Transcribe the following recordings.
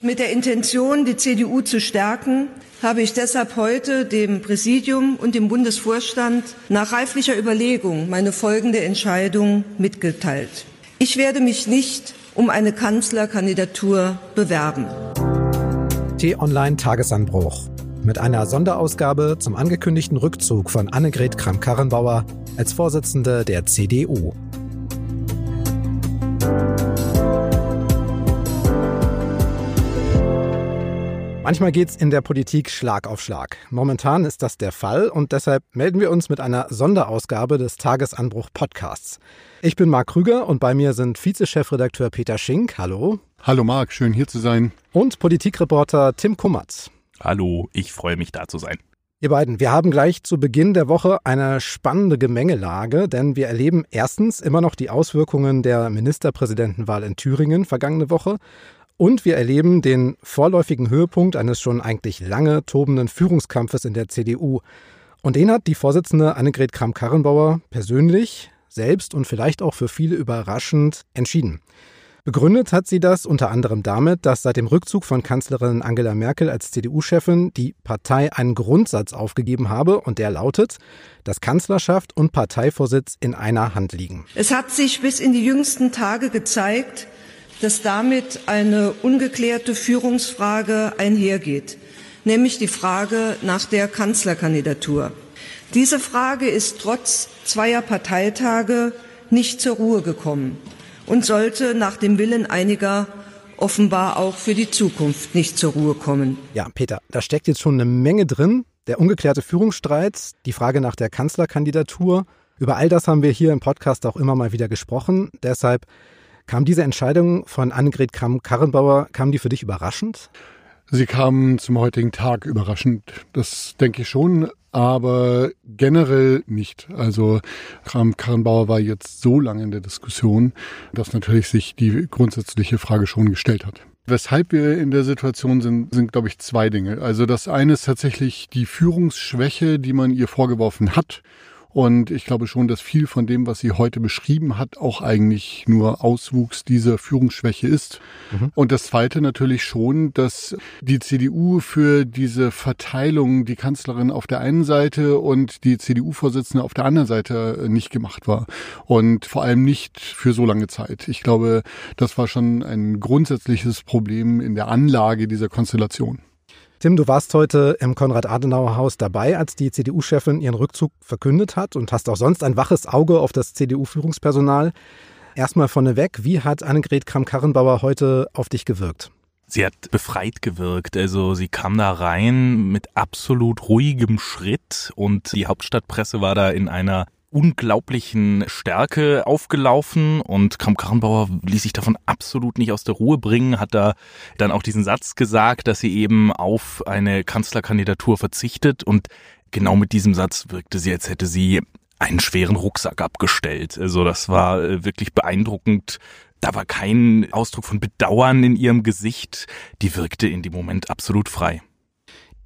Mit der Intention, die CDU zu stärken, habe ich deshalb heute dem Präsidium und dem Bundesvorstand nach reiflicher Überlegung meine folgende Entscheidung mitgeteilt. Ich werde mich nicht um eine Kanzlerkandidatur bewerben. T-Online Tagesanbruch. Mit einer Sonderausgabe zum angekündigten Rückzug von Annegret Kramp-Karrenbauer als Vorsitzende der CDU. Manchmal geht's in der Politik Schlag auf Schlag. Momentan ist das der Fall und deshalb melden wir uns mit einer Sonderausgabe des Tagesanbruch Podcasts. Ich bin Marc Krüger und bei mir sind Vizechefredakteur Peter Schink. Hallo. Hallo Marc, schön hier zu sein. Und Politikreporter Tim Kummertz. Hallo, ich freue mich da zu sein. Ihr beiden, wir haben gleich zu Beginn der Woche eine spannende Gemengelage, denn wir erleben erstens immer noch die Auswirkungen der Ministerpräsidentenwahl in Thüringen vergangene Woche und wir erleben den vorläufigen Höhepunkt eines schon eigentlich lange tobenden Führungskampfes in der CDU. Und den hat die Vorsitzende Annegret Kramp-Karrenbauer persönlich, selbst und vielleicht auch für viele überraschend entschieden. Begründet hat sie das unter anderem damit, dass seit dem Rückzug von Kanzlerin Angela Merkel als CDU-Chefin die Partei einen Grundsatz aufgegeben habe und der lautet, dass Kanzlerschaft und Parteivorsitz in einer Hand liegen. Es hat sich bis in die jüngsten Tage gezeigt, dass damit eine ungeklärte Führungsfrage einhergeht, nämlich die Frage nach der Kanzlerkandidatur. Diese Frage ist trotz zweier Parteitage nicht zur Ruhe gekommen und sollte nach dem Willen einiger offenbar auch für die Zukunft nicht zur Ruhe kommen. Ja, Peter, da steckt jetzt schon eine Menge drin. Der ungeklärte Führungsstreit, die Frage nach der Kanzlerkandidatur. Über all das haben wir hier im Podcast auch immer mal wieder gesprochen. Deshalb Kam diese Entscheidung von Annegret Kramp-Karrenbauer, kam die für dich überraschend? Sie kam zum heutigen Tag überraschend, das denke ich schon, aber generell nicht. Also Kramp-Karrenbauer war jetzt so lange in der Diskussion, dass natürlich sich die grundsätzliche Frage schon gestellt hat. Weshalb wir in der Situation sind, sind, glaube ich, zwei Dinge. Also das eine ist tatsächlich die Führungsschwäche, die man ihr vorgeworfen hat und ich glaube schon, dass viel von dem, was sie heute beschrieben hat, auch eigentlich nur Auswuchs dieser Führungsschwäche ist. Mhm. Und das Zweite natürlich schon, dass die CDU für diese Verteilung, die Kanzlerin auf der einen Seite und die CDU-Vorsitzende auf der anderen Seite äh, nicht gemacht war. Und vor allem nicht für so lange Zeit. Ich glaube, das war schon ein grundsätzliches Problem in der Anlage dieser Konstellation. Tim, du warst heute im Konrad-Adenauer-Haus dabei, als die CDU-Chefin ihren Rückzug verkündet hat und hast auch sonst ein waches Auge auf das CDU-Führungspersonal. Erstmal vorneweg, wie hat Annegret Kramp-Karrenbauer heute auf dich gewirkt? Sie hat befreit gewirkt. Also sie kam da rein mit absolut ruhigem Schritt und die Hauptstadtpresse war da in einer unglaublichen Stärke aufgelaufen und Kramp-Karrenbauer ließ sich davon absolut nicht aus der Ruhe bringen, hat da dann auch diesen Satz gesagt, dass sie eben auf eine Kanzlerkandidatur verzichtet und genau mit diesem Satz wirkte sie, als hätte sie einen schweren Rucksack abgestellt. Also das war äh, wirklich beeindruckend. Da war kein Ausdruck von Bedauern in ihrem Gesicht. Die wirkte in dem Moment absolut frei.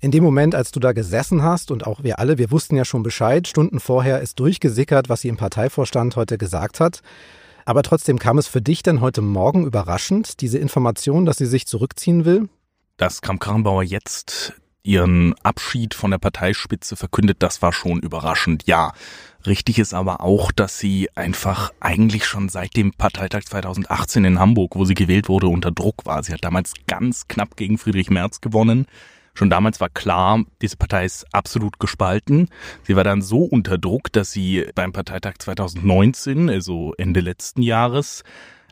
In dem Moment, als du da gesessen hast und auch wir alle, wir wussten ja schon Bescheid, Stunden vorher ist durchgesickert, was sie im Parteivorstand heute gesagt hat. Aber trotzdem kam es für dich dann heute Morgen überraschend, diese Information, dass sie sich zurückziehen will? Dass Kramp-Karrenbauer jetzt ihren Abschied von der Parteispitze verkündet, das war schon überraschend, ja. Richtig ist aber auch, dass sie einfach eigentlich schon seit dem Parteitag 2018 in Hamburg, wo sie gewählt wurde, unter Druck war. Sie hat damals ganz knapp gegen Friedrich Merz gewonnen. Schon damals war klar, diese Partei ist absolut gespalten. Sie war dann so unter Druck, dass sie beim Parteitag 2019, also Ende letzten Jahres,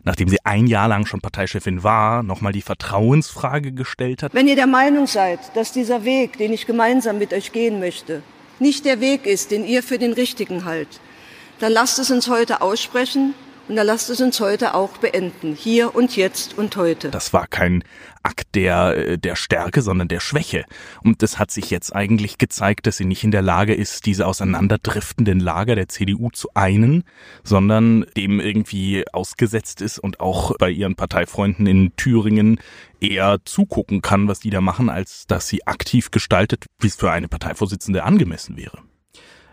nachdem sie ein Jahr lang schon Parteichefin war, nochmal die Vertrauensfrage gestellt hat. Wenn ihr der Meinung seid, dass dieser Weg, den ich gemeinsam mit euch gehen möchte, nicht der Weg ist, den ihr für den richtigen halt, dann lasst es uns heute aussprechen und dann lasst es uns heute auch beenden. Hier und jetzt und heute. Das war kein Akt der, äh, der Stärke, sondern der Schwäche. Und das hat sich jetzt eigentlich gezeigt, dass sie nicht in der Lage ist, diese auseinanderdriftenden Lager der CDU zu einen, sondern dem irgendwie ausgesetzt ist und auch bei ihren Parteifreunden in Thüringen eher zugucken kann, was die da machen, als dass sie aktiv gestaltet, wie es für eine Parteivorsitzende angemessen wäre.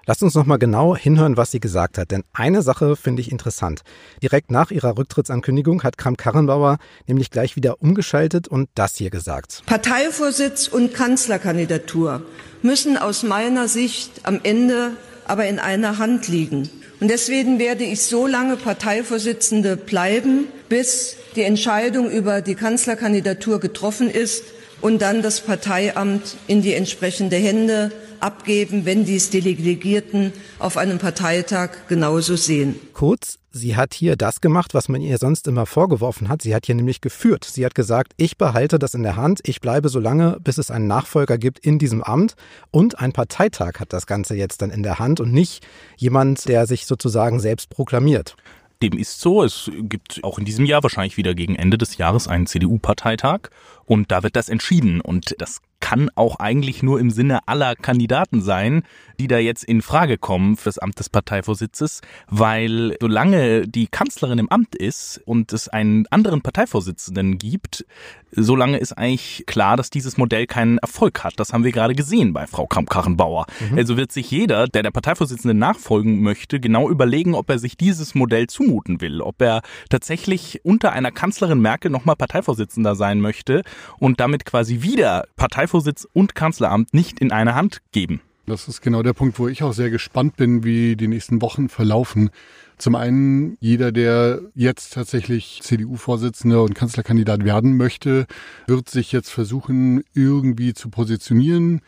Lasst uns nochmal genau hinhören, was sie gesagt hat, denn eine Sache finde ich interessant. Direkt nach ihrer Rücktrittsankündigung hat Kram-Karrenbauer nämlich gleich wieder umgeschaltet und das hier gesagt. Parteivorsitz und Kanzlerkandidatur müssen aus meiner Sicht am Ende aber in einer Hand liegen. Und deswegen werde ich so lange Parteivorsitzende bleiben, bis die Entscheidung über die Kanzlerkandidatur getroffen ist und dann das Parteiamt in die entsprechende Hände abgeben, wenn dies Delegierten auf einem Parteitag genauso sehen. Kurz, sie hat hier das gemacht, was man ihr sonst immer vorgeworfen hat. Sie hat hier nämlich geführt. Sie hat gesagt, ich behalte das in der Hand, ich bleibe so lange, bis es einen Nachfolger gibt in diesem Amt. Und ein Parteitag hat das Ganze jetzt dann in der Hand und nicht jemand, der sich sozusagen selbst proklamiert. Dem ist so. Es gibt auch in diesem Jahr wahrscheinlich wieder gegen Ende des Jahres einen CDU-Parteitag und da wird das entschieden und das kann auch eigentlich nur im Sinne aller Kandidaten sein, die da jetzt in Frage kommen fürs Amt des Parteivorsitzes, weil solange die Kanzlerin im Amt ist und es einen anderen Parteivorsitzenden gibt, solange ist eigentlich klar, dass dieses Modell keinen Erfolg hat. Das haben wir gerade gesehen bei Frau Kramp-Karrenbauer. Mhm. Also wird sich jeder, der der Parteivorsitzenden nachfolgen möchte, genau überlegen, ob er sich dieses Modell zumuten will, ob er tatsächlich unter einer Kanzlerin Merkel nochmal Parteivorsitzender sein möchte und damit quasi wieder Parteivorsitz und Kanzleramt nicht in eine Hand geben. Das ist genau der Punkt, wo ich auch sehr gespannt bin, wie die nächsten Wochen verlaufen. Zum einen, jeder, der jetzt tatsächlich CDU-Vorsitzender und Kanzlerkandidat werden möchte, wird sich jetzt versuchen, irgendwie zu positionieren.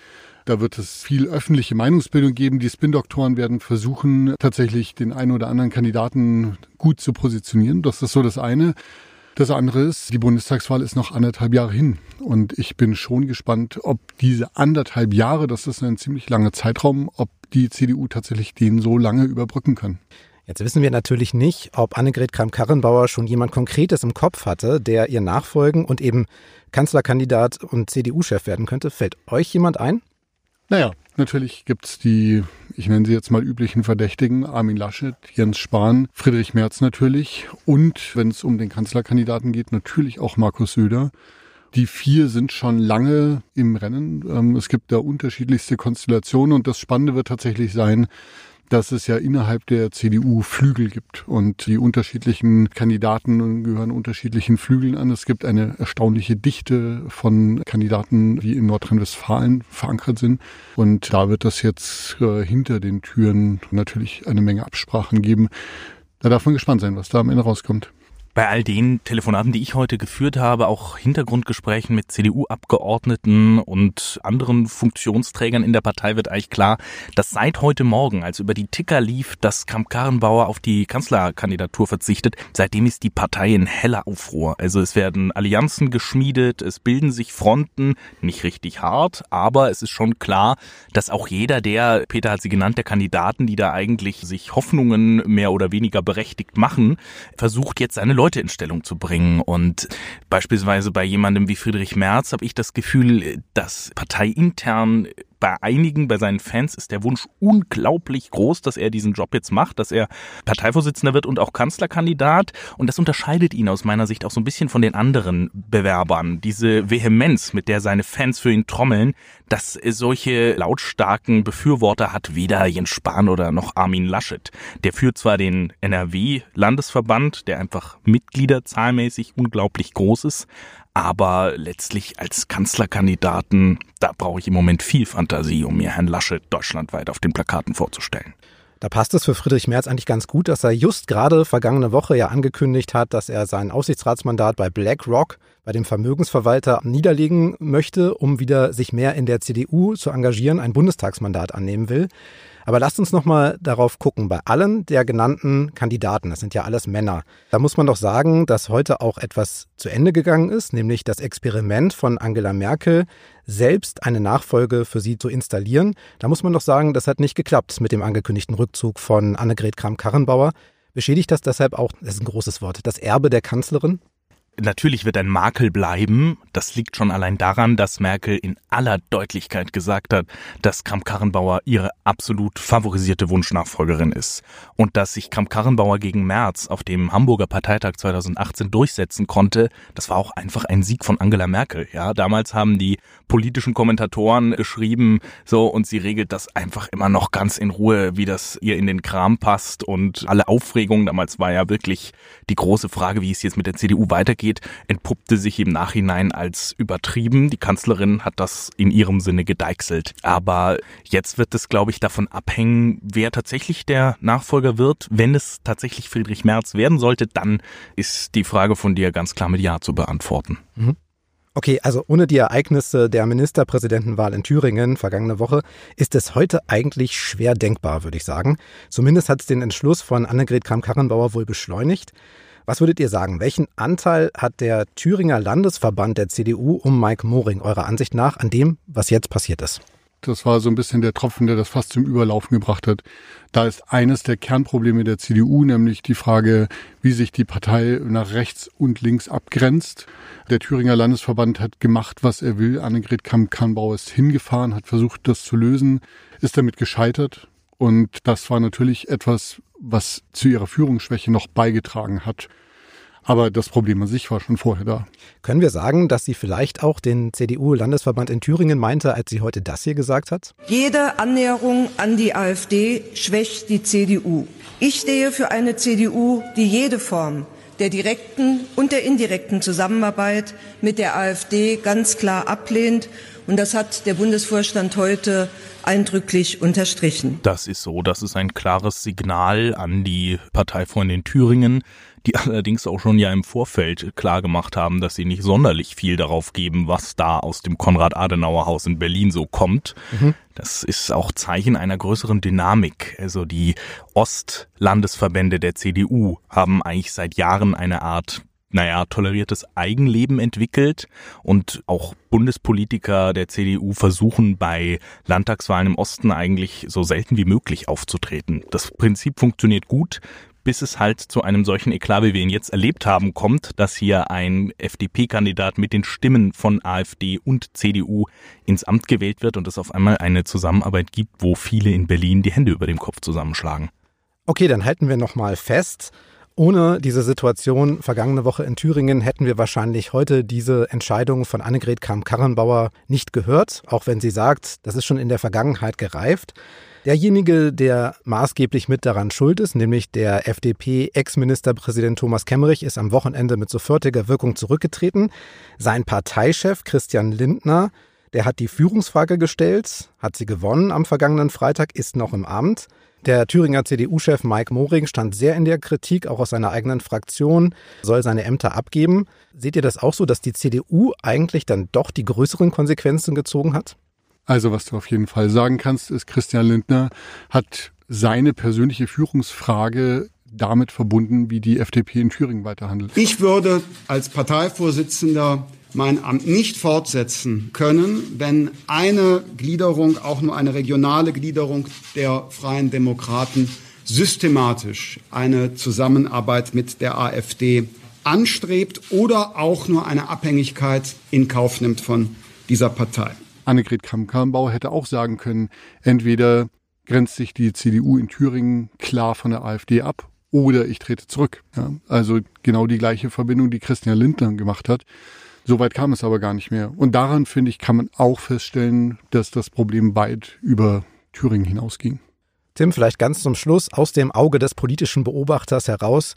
Da wird es viel öffentliche Meinungsbildung geben. Die Spin-Doktoren werden versuchen, tatsächlich den einen oder anderen Kandidaten gut zu positionieren. Das ist so das eine. Das andere ist, die Bundestagswahl ist noch anderthalb Jahre hin. Und ich bin schon gespannt, ob diese anderthalb Jahre, das ist ein ziemlich langer Zeitraum, ob die CDU tatsächlich den so lange überbrücken kann. Jetzt wissen wir natürlich nicht, ob Annegret Kramp-Karrenbauer schon jemand Konkretes im Kopf hatte, der ihr nachfolgen und eben Kanzlerkandidat und CDU-Chef werden könnte. Fällt euch jemand ein? Naja, natürlich gibt's die, ich nenne sie jetzt mal üblichen Verdächtigen, Armin Laschet, Jens Spahn, Friedrich Merz natürlich und, wenn es um den Kanzlerkandidaten geht, natürlich auch Markus Söder. Die vier sind schon lange im Rennen. Ähm, es gibt da unterschiedlichste Konstellationen und das Spannende wird tatsächlich sein, dass es ja innerhalb der CDU Flügel gibt und die unterschiedlichen Kandidaten gehören unterschiedlichen Flügeln an. Es gibt eine erstaunliche Dichte von Kandidaten, die in Nordrhein-Westfalen verankert sind. Und da wird das jetzt äh, hinter den Türen natürlich eine Menge Absprachen geben. Da darf man gespannt sein, was da am Ende rauskommt bei all den Telefonaten, die ich heute geführt habe, auch Hintergrundgesprächen mit CDU-Abgeordneten und anderen Funktionsträgern in der Partei wird eigentlich klar, dass seit heute Morgen, als über die Ticker lief, dass Kramp-Karrenbauer auf die Kanzlerkandidatur verzichtet, seitdem ist die Partei in heller Aufruhr. Also es werden Allianzen geschmiedet, es bilden sich Fronten, nicht richtig hart, aber es ist schon klar, dass auch jeder der, Peter hat sie genannt, der Kandidaten, die da eigentlich sich Hoffnungen mehr oder weniger berechtigt machen, versucht jetzt seine Leute Leute in Stellung zu bringen. Und beispielsweise bei jemandem wie Friedrich Merz habe ich das Gefühl, dass parteiintern bei einigen, bei seinen Fans ist der Wunsch unglaublich groß, dass er diesen Job jetzt macht, dass er Parteivorsitzender wird und auch Kanzlerkandidat. Und das unterscheidet ihn aus meiner Sicht auch so ein bisschen von den anderen Bewerbern. Diese Vehemenz, mit der seine Fans für ihn trommeln, dass solche lautstarken Befürworter hat weder Jens Spahn oder noch Armin Laschet. Der führt zwar den NRW-Landesverband, der einfach Mitgliederzahlmäßig unglaublich groß ist, aber letztlich als Kanzlerkandidaten, da brauche ich im Moment viel Fantasie, um mir Herrn Laschet deutschlandweit auf den Plakaten vorzustellen. Da passt es für Friedrich Merz eigentlich ganz gut, dass er just gerade vergangene Woche ja angekündigt hat, dass er sein Aussichtsratsmandat bei BlackRock, bei dem Vermögensverwalter, niederlegen möchte, um wieder sich mehr in der CDU zu engagieren, ein Bundestagsmandat annehmen will. Aber lasst uns nochmal darauf gucken. Bei allen der genannten Kandidaten, das sind ja alles Männer, da muss man doch sagen, dass heute auch etwas zu Ende gegangen ist, nämlich das Experiment von Angela Merkel, selbst eine Nachfolge für sie zu installieren. Da muss man doch sagen, das hat nicht geklappt mit dem angekündigten Rückzug von Annegret Kramp-Karrenbauer. Beschädigt das deshalb auch, das ist ein großes Wort, das Erbe der Kanzlerin? Natürlich wird ein Makel bleiben. Das liegt schon allein daran, dass Merkel in aller Deutlichkeit gesagt hat, dass Kramp-Karrenbauer ihre absolut favorisierte Wunschnachfolgerin ist. Und dass sich Kramp-Karrenbauer gegen Merz auf dem Hamburger Parteitag 2018 durchsetzen konnte, das war auch einfach ein Sieg von Angela Merkel. Ja, damals haben die politischen Kommentatoren geschrieben, so, und sie regelt das einfach immer noch ganz in Ruhe, wie das ihr in den Kram passt und alle Aufregung. Damals war ja wirklich die große Frage, wie es jetzt mit der CDU weitergeht, entpuppte sich im Nachhinein als übertrieben. Die Kanzlerin hat das in ihrem Sinne gedeichselt. Aber jetzt wird es, glaube ich, davon abhängen, wer tatsächlich der Nachfolger wird. Wenn es tatsächlich Friedrich Merz werden sollte, dann ist die Frage von dir ganz klar mit Ja zu beantworten. Mhm. Okay, also ohne die Ereignisse der Ministerpräsidentenwahl in Thüringen vergangene Woche ist es heute eigentlich schwer denkbar, würde ich sagen. Zumindest hat es den Entschluss von Annegret Kramp-Karrenbauer wohl beschleunigt. Was würdet ihr sagen? Welchen Anteil hat der Thüringer Landesverband der CDU um Mike Moring eurer Ansicht nach an dem, was jetzt passiert ist? Das war so ein bisschen der Tropfen, der das fast zum Überlaufen gebracht hat. Da ist eines der Kernprobleme der CDU, nämlich die Frage, wie sich die Partei nach rechts und links abgrenzt. Der Thüringer Landesverband hat gemacht, was er will. Annegret Kamm-Kannbauer ist hingefahren, hat versucht, das zu lösen, ist damit gescheitert. Und das war natürlich etwas, was zu ihrer Führungsschwäche noch beigetragen hat. Aber das Problem an sich war schon vorher da. Können wir sagen, dass sie vielleicht auch den CDU-Landesverband in Thüringen meinte, als sie heute das hier gesagt hat? Jede Annäherung an die AfD schwächt die CDU. Ich stehe für eine CDU, die jede Form der direkten und der indirekten Zusammenarbeit mit der AfD ganz klar ablehnt. Und das hat der Bundesvorstand heute eindrücklich unterstrichen. Das ist so. Das ist ein klares Signal an die Parteifreundin Thüringen, die allerdings auch schon ja im Vorfeld klar gemacht haben, dass sie nicht sonderlich viel darauf geben, was da aus dem Konrad-Adenauer-Haus in Berlin so kommt. Mhm. Das ist auch Zeichen einer größeren Dynamik. Also die Ostlandesverbände der CDU haben eigentlich seit Jahren eine Art naja, toleriertes Eigenleben entwickelt und auch Bundespolitiker der CDU versuchen bei Landtagswahlen im Osten eigentlich so selten wie möglich aufzutreten. Das Prinzip funktioniert gut bis es halt zu einem solchen Eklat, wie wir ihn jetzt erlebt haben, kommt, dass hier ein FDP-Kandidat mit den Stimmen von AfD und CDU ins Amt gewählt wird und es auf einmal eine Zusammenarbeit gibt, wo viele in Berlin die Hände über dem Kopf zusammenschlagen. Okay, dann halten wir nochmal fest. Ohne diese Situation vergangene Woche in Thüringen hätten wir wahrscheinlich heute diese Entscheidung von Annegret Kramp-Karrenbauer nicht gehört, auch wenn sie sagt, das ist schon in der Vergangenheit gereift. Derjenige, der maßgeblich mit daran schuld ist, nämlich der FDP-Ex-Ministerpräsident Thomas Kemmerich, ist am Wochenende mit sofortiger Wirkung zurückgetreten. Sein Parteichef Christian Lindner, der hat die Führungsfrage gestellt, hat sie gewonnen am vergangenen Freitag, ist noch im Amt. Der Thüringer CDU-Chef Mike Moring stand sehr in der Kritik, auch aus seiner eigenen Fraktion, soll seine Ämter abgeben. Seht ihr das auch so, dass die CDU eigentlich dann doch die größeren Konsequenzen gezogen hat? Also was du auf jeden Fall sagen kannst, ist, Christian Lindner hat seine persönliche Führungsfrage damit verbunden, wie die FDP in Thüringen weiterhandelt. Ich würde als Parteivorsitzender mein Amt nicht fortsetzen können, wenn eine Gliederung, auch nur eine regionale Gliederung der Freien Demokraten, systematisch eine Zusammenarbeit mit der AfD anstrebt oder auch nur eine Abhängigkeit in Kauf nimmt von dieser Partei. Annegret Kramp-Karrenbauer hätte auch sagen können, entweder grenzt sich die CDU in Thüringen klar von der AfD ab oder ich trete zurück. Ja, also genau die gleiche Verbindung, die Christian Lindner gemacht hat. Soweit kam es aber gar nicht mehr. Und daran, finde ich, kann man auch feststellen, dass das Problem weit über Thüringen hinausging. Tim, vielleicht ganz zum Schluss aus dem Auge des politischen Beobachters heraus.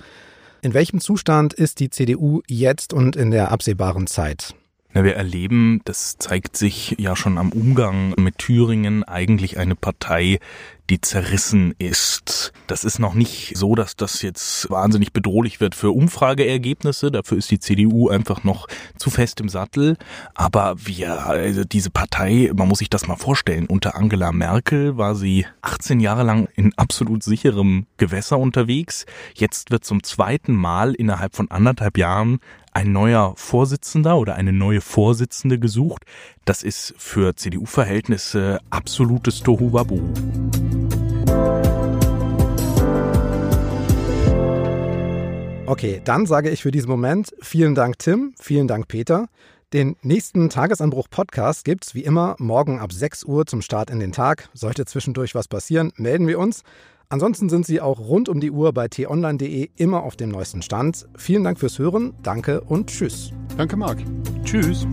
In welchem Zustand ist die CDU jetzt und in der absehbaren Zeit? Na, wir erleben, das zeigt sich ja schon am Umgang mit Thüringen, eigentlich eine Partei, die zerrissen ist. Das ist noch nicht so, dass das jetzt wahnsinnig bedrohlich wird für Umfrageergebnisse. Dafür ist die CDU einfach noch zu fest im Sattel. Aber wir, also diese Partei, man muss sich das mal vorstellen. Unter Angela Merkel war sie 18 Jahre lang in absolut sicherem Gewässer unterwegs. Jetzt wird zum zweiten Mal innerhalb von anderthalb Jahren ein neuer Vorsitzender oder eine neue Vorsitzende gesucht. Das ist für CDU-Verhältnisse absolutes Tohuwabohu. Okay, dann sage ich für diesen Moment vielen Dank Tim, vielen Dank Peter. Den nächsten Tagesanbruch-Podcast gibt's wie immer morgen ab 6 Uhr zum Start in den Tag. Sollte zwischendurch was passieren, melden wir uns. Ansonsten sind Sie auch rund um die Uhr bei t-online.de immer auf dem neuesten Stand. Vielen Dank fürs Hören, danke und tschüss. Danke, Marc. Tschüss.